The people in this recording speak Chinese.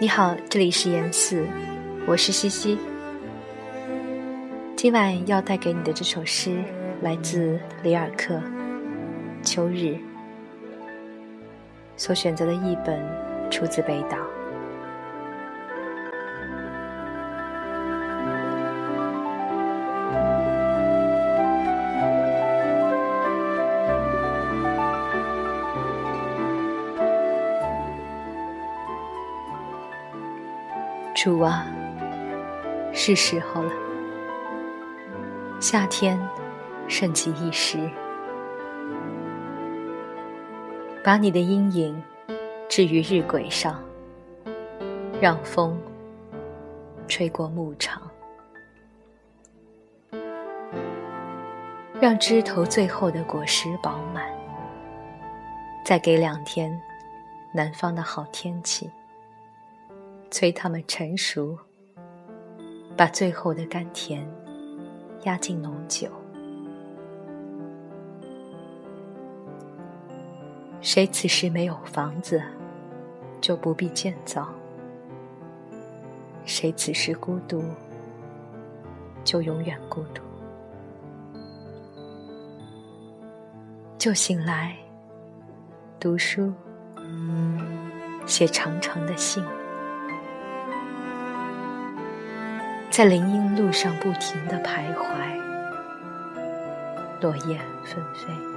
你好，这里是言四，我是西西。今晚要带给你的这首诗来自里尔克《秋日》，所选择的译本出自北岛。主啊，是时候了。夏天盛极一时，把你的阴影置于日晷上，让风吹过牧场，让枝头最后的果实饱满，再给两天南方的好天气。催它们成熟，把最后的甘甜压进浓酒。谁此时没有房子，就不必建造；谁此时孤独，就永远孤独。就醒来，读书，写长长的信。在林荫路上不停地徘徊，落叶纷飞。